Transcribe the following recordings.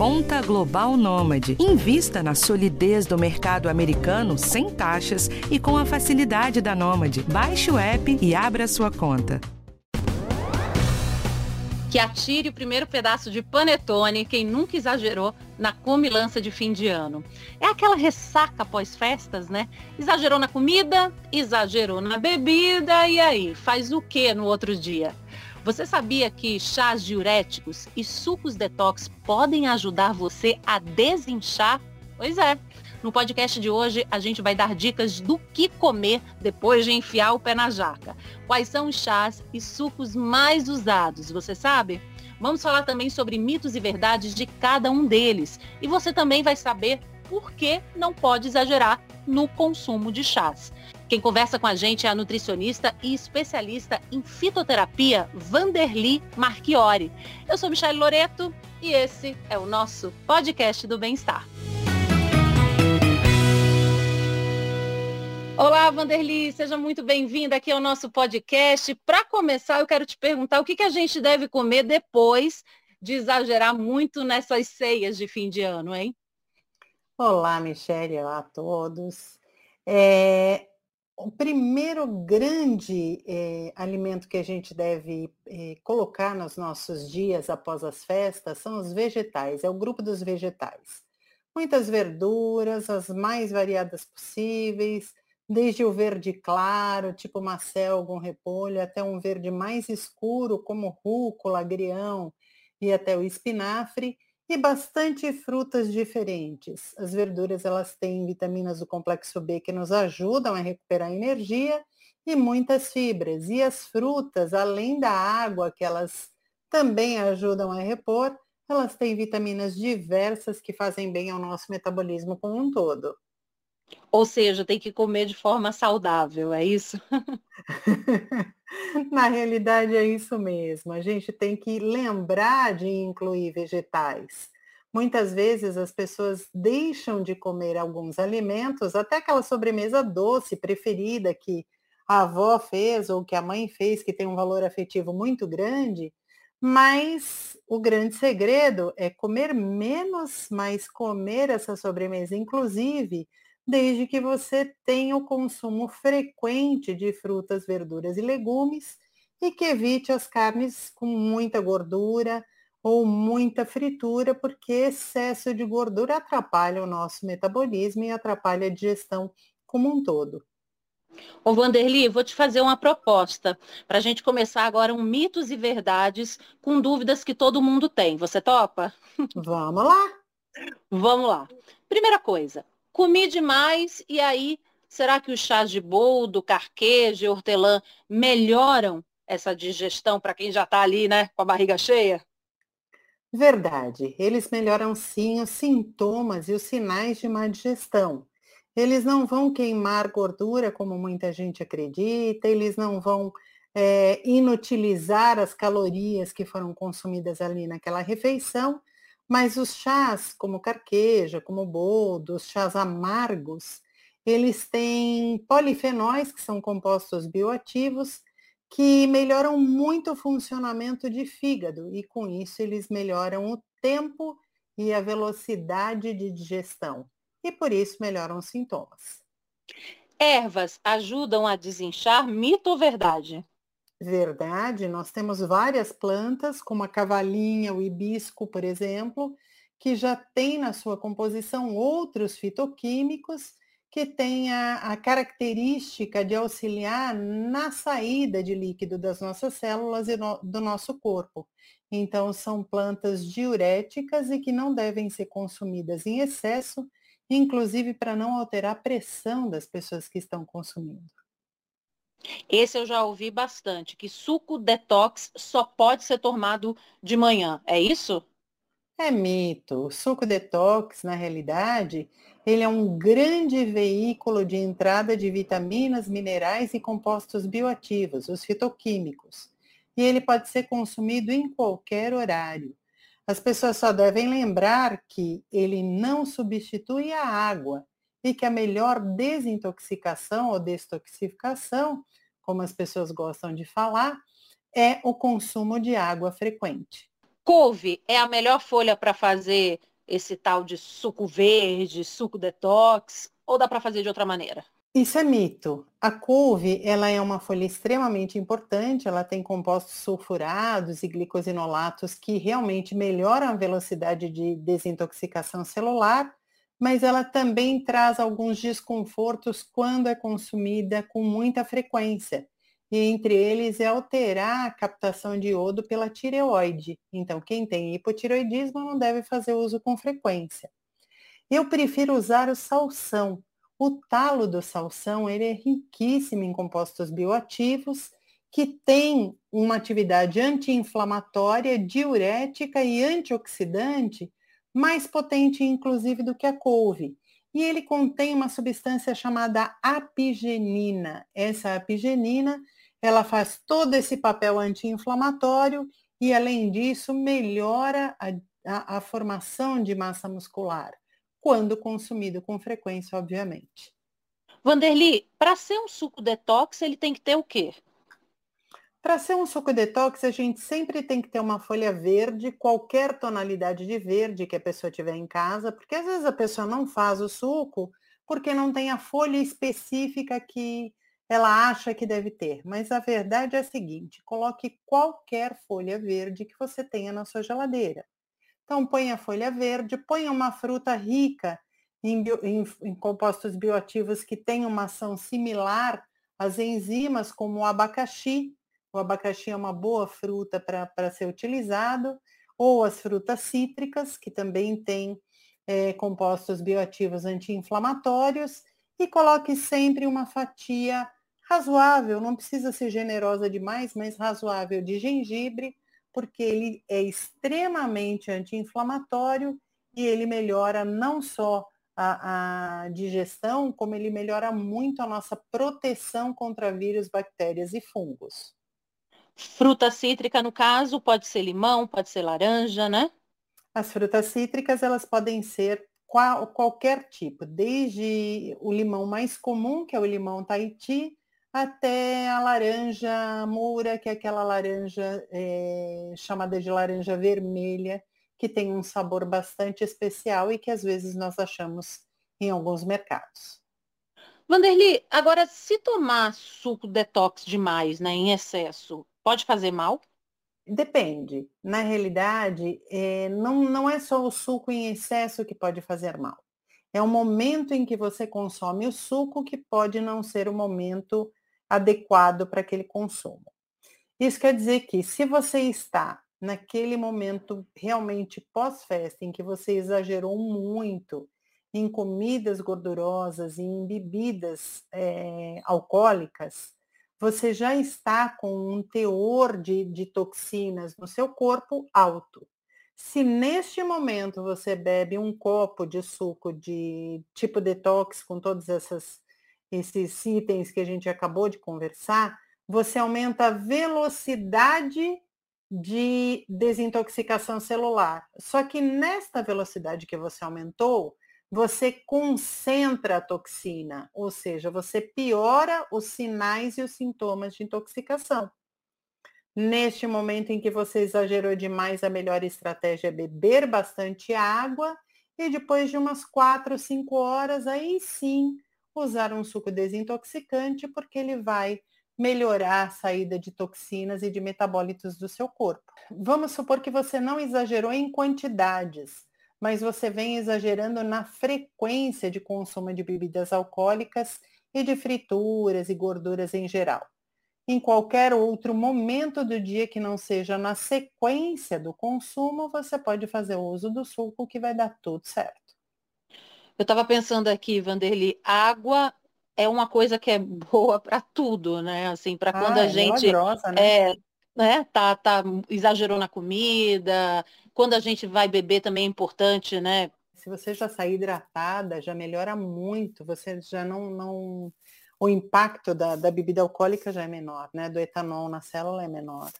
Conta Global Nômade. Invista na solidez do mercado americano sem taxas e com a facilidade da Nômade. Baixe o app e abra sua conta que atire o primeiro pedaço de panetone, quem nunca exagerou na comilança de fim de ano. É aquela ressaca pós-festas, né? Exagerou na comida, exagerou na bebida, e aí? Faz o que no outro dia? Você sabia que chás diuréticos e sucos detox podem ajudar você a desinchar? Pois é. No podcast de hoje, a gente vai dar dicas do que comer depois de enfiar o pé na jaca. Quais são os chás e sucos mais usados, você sabe? Vamos falar também sobre mitos e verdades de cada um deles. E você também vai saber por que não pode exagerar no consumo de chás. Quem conversa com a gente é a nutricionista e especialista em fitoterapia Vanderly Marchiori. Eu sou Michelle Loreto e esse é o nosso podcast do bem-estar. Olá, Vanderly, seja muito bem-vinda aqui ao nosso podcast. Para começar, eu quero te perguntar o que, que a gente deve comer depois de exagerar muito nessas ceias de fim de ano, hein? Olá, Michele, olá a todos. É, o primeiro grande é, alimento que a gente deve é, colocar nos nossos dias após as festas são os vegetais, é o grupo dos vegetais. Muitas verduras, as mais variadas possíveis, desde o verde claro, tipo macel, repolho, até um verde mais escuro, como rúcula, agrião e até o espinafre, e bastante frutas diferentes. As verduras elas têm vitaminas do complexo B que nos ajudam a recuperar energia e muitas fibras. E as frutas, além da água que elas também ajudam a repor, elas têm vitaminas diversas que fazem bem ao nosso metabolismo como um todo. Ou seja, tem que comer de forma saudável, é isso? Na realidade é isso mesmo. A gente tem que lembrar de incluir vegetais. Muitas vezes as pessoas deixam de comer alguns alimentos, até aquela sobremesa doce preferida que a avó fez ou que a mãe fez, que tem um valor afetivo muito grande, mas o grande segredo é comer menos, mas comer essa sobremesa. Inclusive, desde que você tenha o consumo frequente de frutas, verduras e legumes e que evite as carnes com muita gordura ou muita fritura, porque excesso de gordura atrapalha o nosso metabolismo e atrapalha a digestão como um todo. Ô Vanderly, vou te fazer uma proposta para a gente começar agora um mitos e verdades com dúvidas que todo mundo tem. Você topa? Vamos lá. Vamos lá. Primeira coisa, comi demais e aí será que os chás de boldo, carqueja e hortelã melhoram essa digestão para quem já está ali, né, com a barriga cheia? Verdade, eles melhoram sim os sintomas e os sinais de má digestão. Eles não vão queimar gordura como muita gente acredita, eles não vão é, inutilizar as calorias que foram consumidas ali naquela refeição, mas os chás, como carqueja, como boldo, os chás amargos, eles têm polifenóis, que são compostos bioativos, que melhoram muito o funcionamento de fígado e com isso eles melhoram o tempo e a velocidade de digestão e por isso melhoram os sintomas. Ervas ajudam a desinchar, mito ou verdade? Verdade, nós temos várias plantas, como a cavalinha, o hibisco, por exemplo, que já tem na sua composição outros fitoquímicos que têm a, a característica de auxiliar na saída de líquido das nossas células e no, do nosso corpo. Então, são plantas diuréticas e que não devem ser consumidas em excesso, inclusive para não alterar a pressão das pessoas que estão consumindo. Esse eu já ouvi bastante, que suco detox só pode ser tomado de manhã, é isso? É mito. O suco detox, na realidade, ele é um grande veículo de entrada de vitaminas, minerais e compostos bioativos, os fitoquímicos. E ele pode ser consumido em qualquer horário. As pessoas só devem lembrar que ele não substitui a água e que a melhor desintoxicação ou destoxificação, como as pessoas gostam de falar, é o consumo de água frequente. Couve é a melhor folha para fazer esse tal de suco verde, suco detox, ou dá para fazer de outra maneira? Isso é mito. A couve, ela é uma folha extremamente importante, ela tem compostos sulfurados e glicosinolatos que realmente melhoram a velocidade de desintoxicação celular, mas ela também traz alguns desconfortos quando é consumida com muita frequência. E entre eles é alterar a captação de iodo pela tireoide. Então, quem tem hipotireoidismo não deve fazer uso com frequência. Eu prefiro usar o salsão, o talo do salsão ele é riquíssimo em compostos bioativos que tem uma atividade anti-inflamatória, diurética e antioxidante mais potente, inclusive, do que a couve. E ele contém uma substância chamada apigenina. Essa apigenina, ela faz todo esse papel anti-inflamatório e, além disso, melhora a, a, a formação de massa muscular quando consumido com frequência, obviamente. Vanderly, para ser um suco detox, ele tem que ter o quê? Para ser um suco detox, a gente sempre tem que ter uma folha verde, qualquer tonalidade de verde que a pessoa tiver em casa, porque às vezes a pessoa não faz o suco porque não tem a folha específica que ela acha que deve ter. Mas a verdade é a seguinte: coloque qualquer folha verde que você tenha na sua geladeira. Então, põe a folha verde, põe uma fruta rica em, bio, em, em compostos bioativos que têm uma ação similar às enzimas, como o abacaxi. O abacaxi é uma boa fruta para ser utilizado, ou as frutas cítricas, que também têm é, compostos bioativos anti-inflamatórios, e coloque sempre uma fatia razoável, não precisa ser generosa demais, mas razoável de gengibre, porque ele é extremamente anti-inflamatório e ele melhora não só a, a, digestão, como ele melhora muito a nossa proteção contra vírus, bactérias e fungos. Fruta cítrica, no caso, pode ser limão, pode ser laranja, né? As frutas cítricas, elas podem ser qual, qualquer tipo, desde o limão mais comum, que é o limão Tahiti, até a laranja moura, que é aquela laranja é, chamada de laranja vermelha, que tem um sabor bastante especial e que às vezes nós achamos em alguns mercados. Vanderly, agora se tomar suco detox demais, né, em excesso, pode fazer mal? Depende. Na realidade, é, não, não é só o suco em excesso que pode fazer mal. É o momento em que você consome o suco que pode não ser o momento adequado para aquele consumo. Isso quer dizer que se você está naquele momento realmente pós-festa, em que você exagerou muito em comidas gordurosas e em bebidas é, alcoólicas, você já está com um teor de, de toxinas no seu corpo alto. Se neste momento você bebe um copo de suco de tipo detox com todas essas esses itens que a gente acabou de conversar, você aumenta a velocidade de desintoxicação celular. Só que nesta velocidade que você aumentou, você concentra a toxina, ou seja, você piora os sinais e os sintomas de intoxicação. Neste momento em que você exagerou demais, a melhor estratégia é beber bastante água e depois de umas 4, 5 horas, aí sim usar um suco desintoxicante, porque ele vai melhorar a saída de toxinas e de metabólitos do seu corpo. Vamos supor que você não exagerou em quantidades, mas você vem exagerando na frequência de consumo de bebidas alcoólicas e de frituras e gorduras em geral. Em qualquer outro momento do dia que não seja na sequência do consumo, você pode fazer uso do suco que vai dar tudo certo. Eu estava pensando aqui, Vanderly, água é uma coisa que é boa para tudo, né? Assim, para quando ah, a é gente milagrosa, né? é, né, tá, tá, exagerou na comida, quando a gente vai beber também é importante, né? Se você já sair hidratada, já melhora muito, você já não, não... o impacto da, da bebida alcoólica já é menor, né? Do etanol na célula é menor.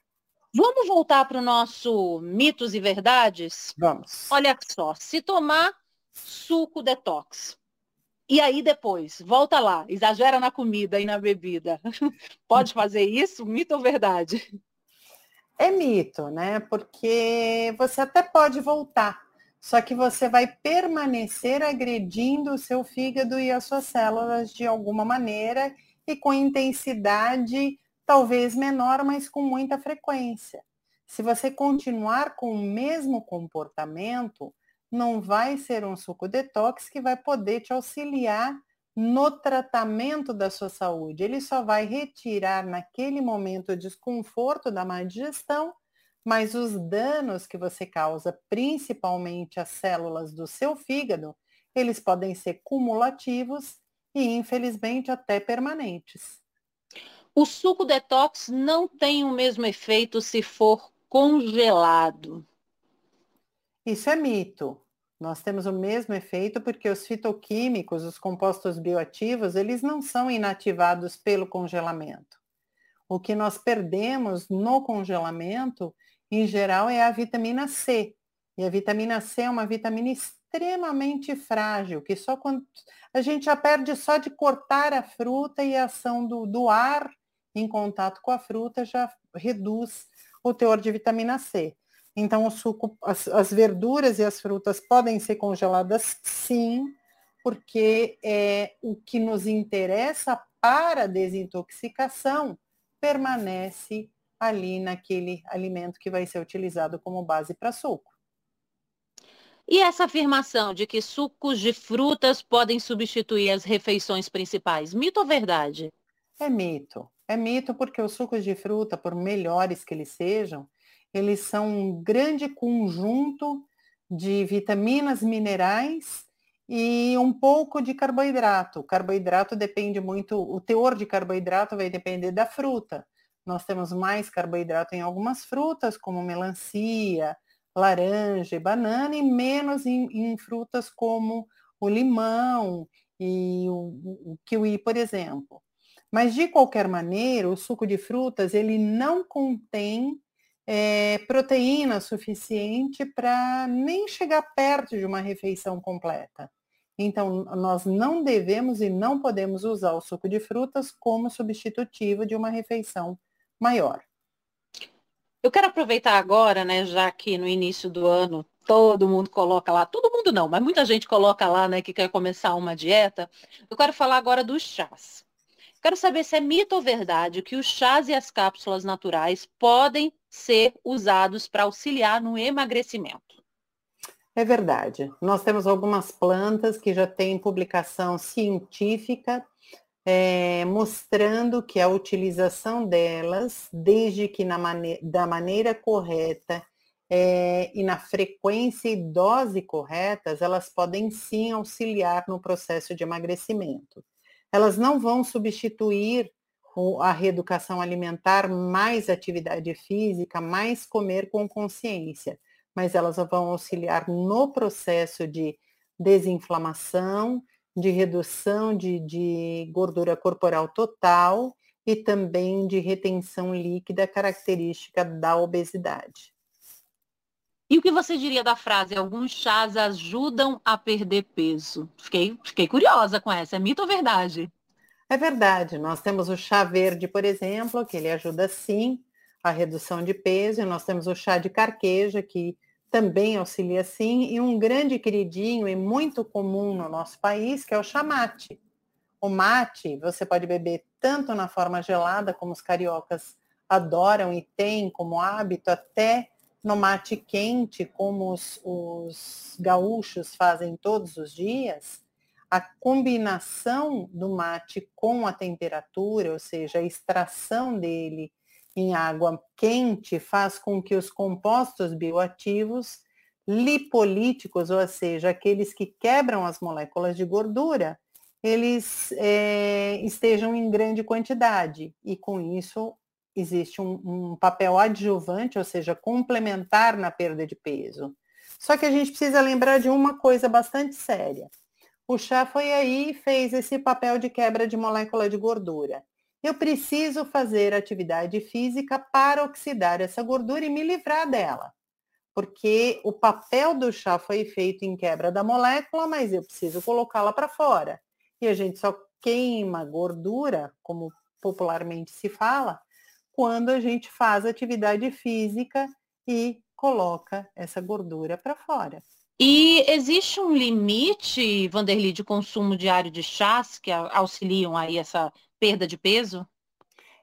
Vamos voltar para o nosso mitos e verdades? Vamos. Olha só, se tomar suco detox. E aí depois, volta lá, exagera na comida e na bebida. Pode fazer isso? Mito ou verdade? É mito, né? Porque você até pode voltar, só que você vai permanecer agredindo o seu fígado e as suas células de alguma maneira e com intensidade talvez menor, mas com muita frequência. Se você continuar com o mesmo comportamento, não vai ser um suco detox que vai poder te auxiliar no tratamento da sua saúde. Ele só vai retirar naquele momento o desconforto da má digestão, mas os danos que você causa, principalmente às células do seu fígado, eles podem ser cumulativos e, infelizmente, até permanentes. O suco detox não tem o mesmo efeito se for congelado. Isso é mito. Nós temos o mesmo efeito porque os fitoquímicos, os compostos bioativos, eles não são inativados pelo congelamento. O que nós perdemos no congelamento, em geral, é a vitamina C. E a vitamina C é uma vitamina extremamente frágil, que só quando a gente já perde só de cortar a fruta e a ação do, do ar em contato com a fruta já reduz o teor de vitamina C. Então, o suco, as, as verduras e as frutas podem ser congeladas sim, porque é, o que nos interessa para a desintoxicação permanece ali naquele alimento que vai ser utilizado como base para suco. E essa afirmação de que sucos de frutas podem substituir as refeições principais, mito ou verdade? É mito. É mito porque os sucos de fruta, por melhores que eles sejam, eles são um grande conjunto de vitaminas, minerais e um pouco de carboidrato. O carboidrato depende muito, o teor de carboidrato vai depender da fruta. Nós temos mais carboidrato em algumas frutas, como melancia, laranja e banana, e menos em, em frutas como o limão e o, o kiwi, por exemplo. Mas, de qualquer maneira, o suco de frutas, ele não contém é, proteína suficiente para nem chegar perto de uma refeição completa. Então, nós não devemos e não podemos usar o suco de frutas como substitutivo de uma refeição maior. Eu quero aproveitar agora, né, já que no início do ano todo mundo coloca lá, todo mundo não, mas muita gente coloca lá, né, que quer começar uma dieta. Eu quero falar agora dos chás. Quero saber se é mito ou verdade que os chás e as cápsulas naturais podem ser usados para auxiliar no emagrecimento. É verdade. Nós temos algumas plantas que já têm publicação científica é, mostrando que a utilização delas, desde que mane da maneira correta é, e na frequência e dose corretas, elas podem sim auxiliar no processo de emagrecimento. Elas não vão substituir a reeducação alimentar, mais atividade física, mais comer com consciência, mas elas vão auxiliar no processo de desinflamação, de redução de, de gordura corporal total e também de retenção líquida característica da obesidade. E o que você diria da frase, alguns chás ajudam a perder peso? Fiquei, fiquei curiosa com essa, é mito ou verdade? É verdade, nós temos o chá verde, por exemplo, que ele ajuda sim a redução de peso, e nós temos o chá de carqueja, que também auxilia sim, e um grande queridinho e muito comum no nosso país, que é o chá mate. O mate você pode beber tanto na forma gelada, como os cariocas adoram e têm como hábito, até no mate quente, como os, os gaúchos fazem todos os dias, a combinação do mate com a temperatura, ou seja, a extração dele em água quente, faz com que os compostos bioativos lipolíticos, ou seja, aqueles que quebram as moléculas de gordura, eles é, estejam em grande quantidade. E com isso existe um, um papel adjuvante, ou seja, complementar na perda de peso. Só que a gente precisa lembrar de uma coisa bastante séria. O chá foi aí e fez esse papel de quebra de molécula de gordura. Eu preciso fazer atividade física para oxidar essa gordura e me livrar dela. Porque o papel do chá foi feito em quebra da molécula, mas eu preciso colocá-la para fora. E a gente só queima gordura, como popularmente se fala, quando a gente faz atividade física e coloca essa gordura para fora. E existe um limite, Vanderly, de consumo diário de chás que auxiliam aí essa perda de peso?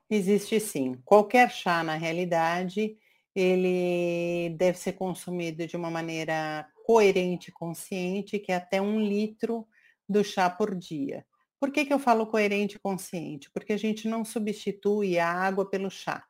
Existe sim. Qualquer chá, na realidade, ele deve ser consumido de uma maneira coerente e consciente, que é até um litro do chá por dia. Por que, que eu falo coerente e consciente? Porque a gente não substitui a água pelo chá.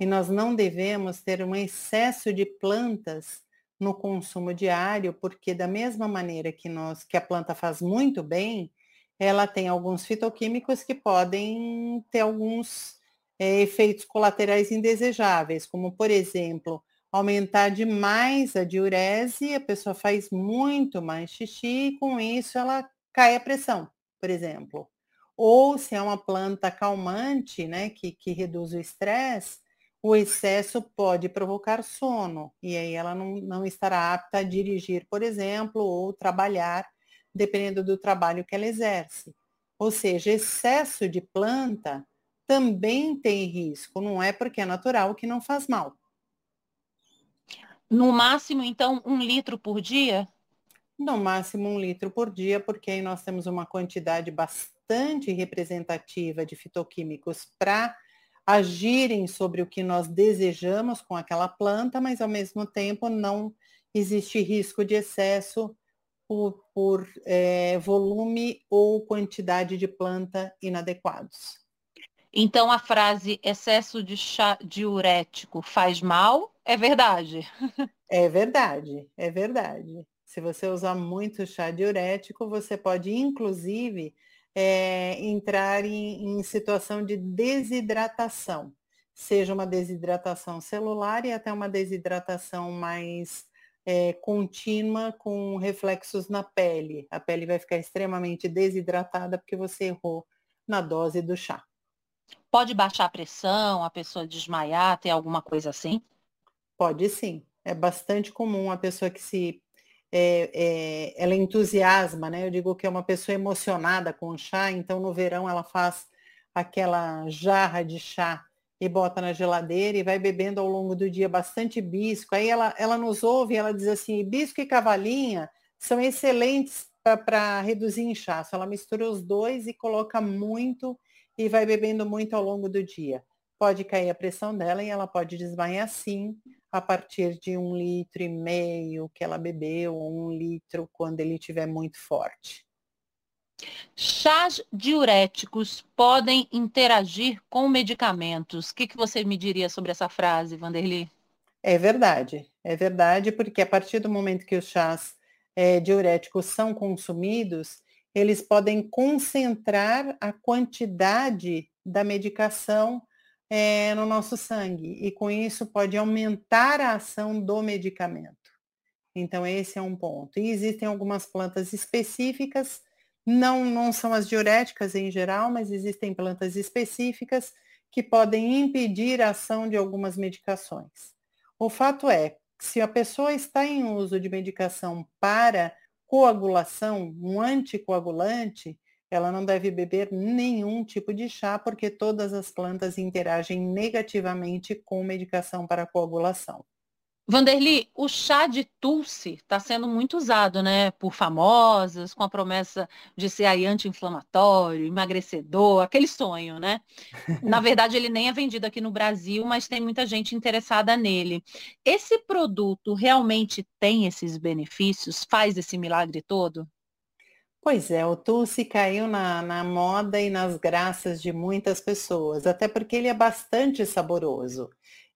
E nós não devemos ter um excesso de plantas no consumo diário, porque da mesma maneira que nós que a planta faz muito bem, ela tem alguns fitoquímicos que podem ter alguns é, efeitos colaterais indesejáveis, como por exemplo, aumentar demais a diurese, a pessoa faz muito mais xixi e com isso ela cai a pressão, por exemplo. Ou se é uma planta calmante, né, que, que reduz o estresse, o excesso pode provocar sono e aí ela não, não estará apta a dirigir, por exemplo, ou trabalhar, dependendo do trabalho que ela exerce. Ou seja, excesso de planta também tem risco, não é porque é natural que não faz mal. No máximo, então, um litro por dia? No máximo um litro por dia, porque aí nós temos uma quantidade bastante representativa de fitoquímicos para agirem sobre o que nós desejamos com aquela planta, mas ao mesmo tempo não existe risco de excesso por, por é, volume ou quantidade de planta inadequados. Então a frase excesso de chá diurético faz mal é verdade. É verdade, é verdade. Se você usar muito chá diurético, você pode inclusive é, entrar em, em situação de desidratação, seja uma desidratação celular e até uma desidratação mais é, contínua com reflexos na pele. A pele vai ficar extremamente desidratada porque você errou na dose do chá. Pode baixar a pressão, a pessoa desmaiar, ter alguma coisa assim? Pode sim. É bastante comum a pessoa que se é, é, ela entusiasma, né? Eu digo que é uma pessoa emocionada com o chá, então no verão ela faz aquela jarra de chá e bota na geladeira e vai bebendo ao longo do dia bastante bisco. Aí ela, ela nos ouve e ela diz assim, bisco e cavalinha são excelentes para reduzir inchaço. Ela mistura os dois e coloca muito e vai bebendo muito ao longo do dia. Pode cair a pressão dela e ela pode desmaiar sim a partir de um litro e meio que ela bebeu, ou um litro quando ele estiver muito forte. Chás diuréticos podem interagir com medicamentos. O que, que você me diria sobre essa frase, Vanderly? É verdade, é verdade, porque a partir do momento que os chás é, diuréticos são consumidos, eles podem concentrar a quantidade da medicação é, no nosso sangue e com isso pode aumentar a ação do medicamento. Então esse é um ponto. E existem algumas plantas específicas, não, não são as diuréticas em geral, mas existem plantas específicas que podem impedir a ação de algumas medicações. O fato é, se a pessoa está em uso de medicação para coagulação, um anticoagulante, ela não deve beber nenhum tipo de chá, porque todas as plantas interagem negativamente com medicação para coagulação. Vanderly, o chá de Tulsi está sendo muito usado, né, por famosas, com a promessa de ser aí anti-inflamatório, emagrecedor, aquele sonho, né? Na verdade, ele nem é vendido aqui no Brasil, mas tem muita gente interessada nele. Esse produto realmente tem esses benefícios? Faz esse milagre todo? Pois é, o Tulsi caiu na, na moda e nas graças de muitas pessoas, até porque ele é bastante saboroso.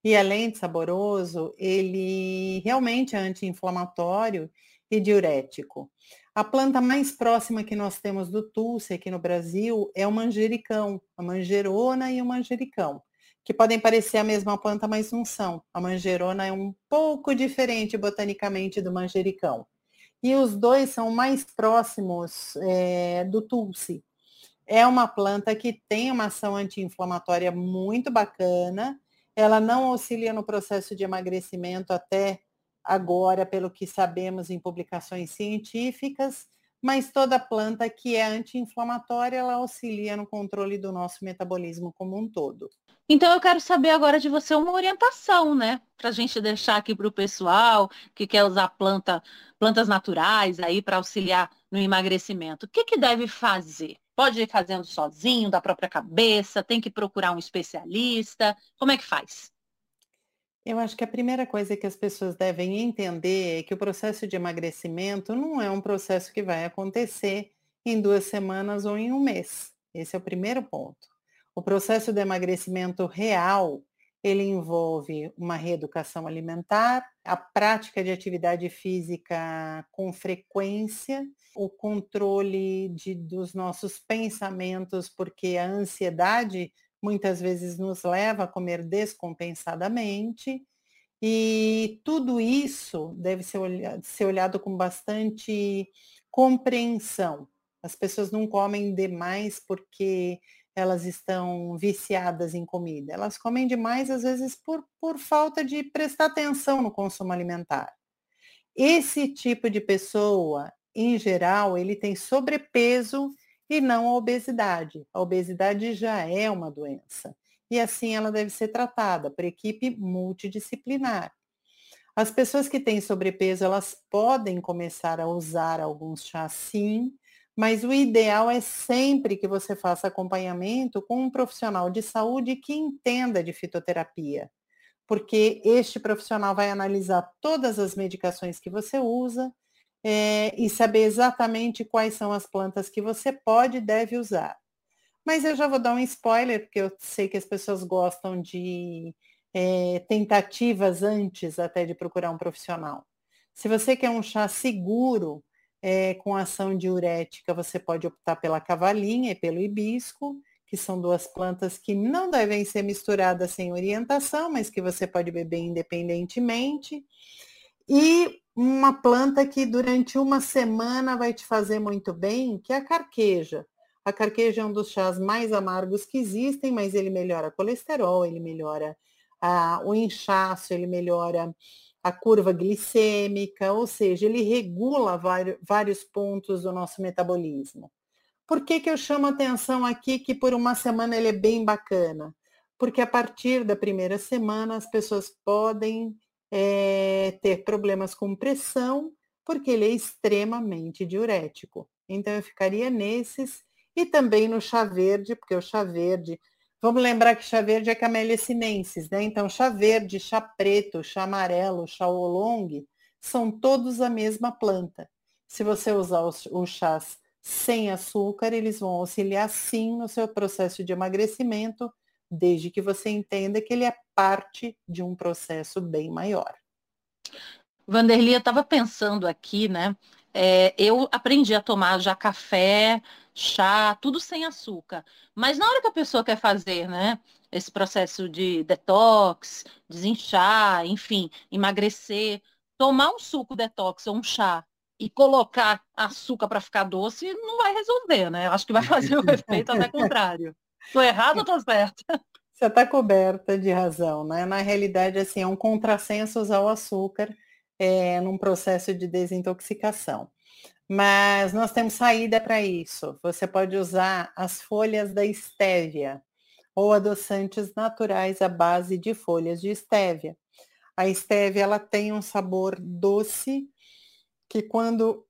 E além de saboroso, ele realmente é anti-inflamatório e diurético. A planta mais próxima que nós temos do Tulsi aqui no Brasil é o manjericão, a manjerona e o manjericão, que podem parecer a mesma planta, mas não são. A manjerona é um pouco diferente botanicamente do manjericão. E os dois são mais próximos é, do Tulsi. É uma planta que tem uma ação anti-inflamatória muito bacana, ela não auxilia no processo de emagrecimento até agora, pelo que sabemos em publicações científicas, mas toda planta que é anti-inflamatória, ela auxilia no controle do nosso metabolismo como um todo. Então eu quero saber agora de você uma orientação, né? Para a gente deixar aqui para o pessoal que quer usar planta, plantas naturais aí para auxiliar no emagrecimento. O que, que deve fazer? Pode ir fazendo sozinho, da própria cabeça, tem que procurar um especialista. Como é que faz? Eu acho que a primeira coisa que as pessoas devem entender é que o processo de emagrecimento não é um processo que vai acontecer em duas semanas ou em um mês. Esse é o primeiro ponto. O processo de emagrecimento real, ele envolve uma reeducação alimentar, a prática de atividade física com frequência, o controle de, dos nossos pensamentos, porque a ansiedade muitas vezes nos leva a comer descompensadamente. E tudo isso deve ser olhado, ser olhado com bastante compreensão. As pessoas não comem demais porque elas estão viciadas em comida. Elas comem demais, às vezes, por, por falta de prestar atenção no consumo alimentar. Esse tipo de pessoa, em geral, ele tem sobrepeso e não a obesidade. A obesidade já é uma doença e assim ela deve ser tratada por equipe multidisciplinar. As pessoas que têm sobrepeso, elas podem começar a usar alguns chás sim, mas o ideal é sempre que você faça acompanhamento com um profissional de saúde que entenda de fitoterapia, porque este profissional vai analisar todas as medicações que você usa, é, e saber exatamente quais são as plantas que você pode e deve usar. Mas eu já vou dar um spoiler, porque eu sei que as pessoas gostam de é, tentativas antes até de procurar um profissional. Se você quer um chá seguro, é, com ação diurética, você pode optar pela cavalinha e pelo hibisco, que são duas plantas que não devem ser misturadas sem orientação, mas que você pode beber independentemente. E uma planta que durante uma semana vai te fazer muito bem, que é a carqueja. A carqueja é um dos chás mais amargos que existem, mas ele melhora colesterol, ele melhora a, o inchaço, ele melhora a curva glicêmica, ou seja, ele regula vários, vários pontos do nosso metabolismo. Por que, que eu chamo atenção aqui que por uma semana ele é bem bacana? Porque a partir da primeira semana as pessoas podem é, ter problemas com pressão, porque ele é extremamente diurético. Então eu ficaria nesses e também no chá verde, porque o chá verde, vamos lembrar que chá verde é Camellia sinensis, né? Então chá verde, chá preto, chá amarelo, chá oolong, são todos a mesma planta. Se você usar os, os chás sem açúcar, eles vão auxiliar sim no seu processo de emagrecimento, desde que você entenda que ele é parte de um processo bem maior. Vanderlia, eu estava pensando aqui, né? É, eu aprendi a tomar já café, chá, tudo sem açúcar. Mas na hora que a pessoa quer fazer, né? Esse processo de detox, desinchar, enfim, emagrecer, tomar um suco detox ou um chá e colocar açúcar para ficar doce não vai resolver, né? Eu acho que vai fazer o efeito até contrário. Estou errado ou estou certa? Você está coberta de razão, né? Na realidade, assim, é um contrassenso usar o açúcar é, num processo de desintoxicação. Mas nós temos saída para isso. Você pode usar as folhas da estévia ou adoçantes naturais à base de folhas de estévia. A estévia ela tem um sabor doce que quando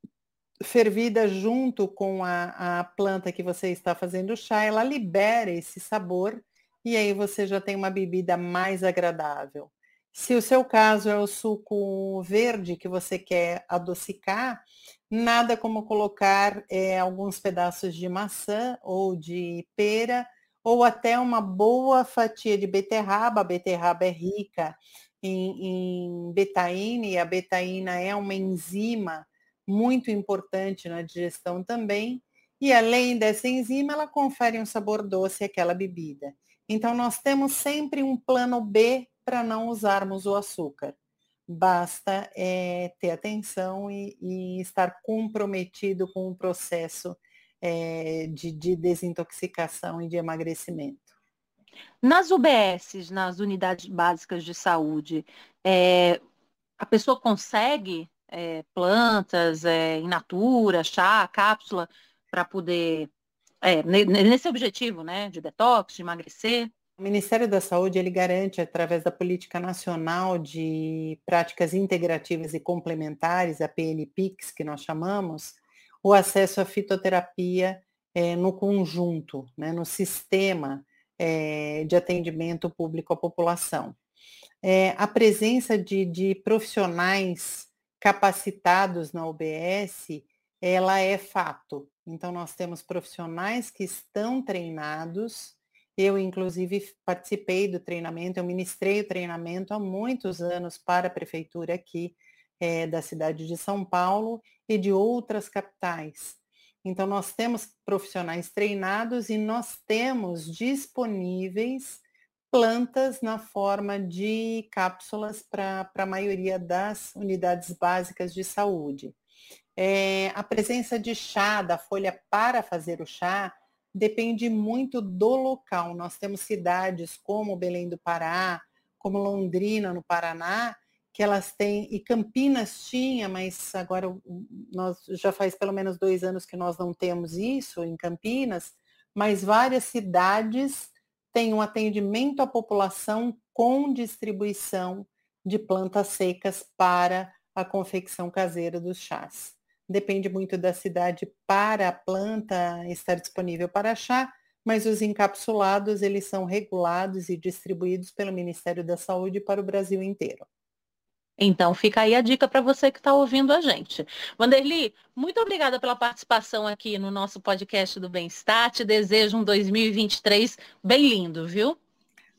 fervida junto com a, a planta que você está fazendo chá, ela libera esse sabor e aí você já tem uma bebida mais agradável. Se o seu caso é o suco verde que você quer adocicar, nada como colocar é, alguns pedaços de maçã ou de pera ou até uma boa fatia de beterraba. A beterraba é rica em, em betaína e a betaína é uma enzima muito importante na digestão também. E além dessa enzima, ela confere um sabor doce àquela bebida. Então, nós temos sempre um plano B para não usarmos o açúcar. Basta é, ter atenção e, e, estar comprometido com o processo é, de, de desintoxicação e de emagrecimento. Nas UBSs, nas unidades básicas de saúde, é, a pessoa consegue é, plantas, é, in natura, chá, cápsula, para poder, é, nesse objetivo, né, de detox, de emagrecer? O Ministério da Saúde ele garante, através da Política Nacional de Práticas Integrativas e Complementares, a PNPICS, que nós chamamos, o acesso à fitoterapia é, no conjunto, né, no sistema é, de atendimento público à população. É, a presença de, de profissionais capacitados na UBS, ela é fato. Então, nós temos profissionais que estão treinados. Eu, inclusive, participei do treinamento, eu ministrei o treinamento há muitos anos para a prefeitura aqui é, da cidade de São Paulo e de outras capitais. Então, nós temos profissionais treinados e nós temos disponíveis plantas na forma de cápsulas para a maioria das unidades básicas de saúde. É, a presença de chá, da folha para fazer o chá, depende muito do local. Nós temos cidades como Belém do Pará, como Londrina, no Paraná, que elas têm, e Campinas tinha, mas agora nós já faz pelo menos dois anos que nós não temos isso em Campinas, mas várias cidades têm um atendimento à população com distribuição de plantas secas para a confecção caseira dos chás. Depende muito da cidade para a planta estar disponível para chá, mas os encapsulados eles são regulados e distribuídos pelo Ministério da Saúde para o Brasil inteiro. Então fica aí a dica para você que está ouvindo a gente. Vanderly, muito obrigada pela participação aqui no nosso podcast do Bem-Estar. Te desejo um 2023 bem lindo, viu?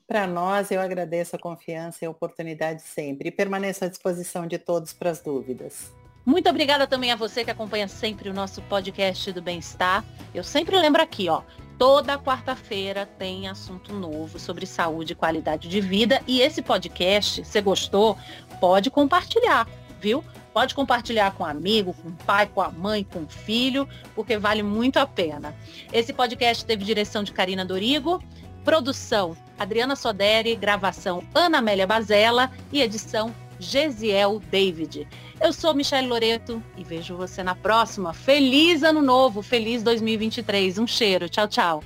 Para nós, eu agradeço a confiança e a oportunidade sempre e permaneço à disposição de todos para as dúvidas. Muito obrigada também a você que acompanha sempre o nosso podcast do Bem-Estar. Eu sempre lembro aqui, ó, toda quarta-feira tem assunto novo sobre saúde e qualidade de vida. E esse podcast, você gostou, pode compartilhar, viu? Pode compartilhar com um amigo, com o pai, com a mãe, com o filho, porque vale muito a pena. Esse podcast teve direção de Karina Dorigo, produção Adriana Soderi, gravação Ana Amélia Bazella e edição Gesiel David. Eu sou Michelle Loreto e vejo você na próxima. Feliz ano novo, feliz 2023. Um cheiro. Tchau, tchau.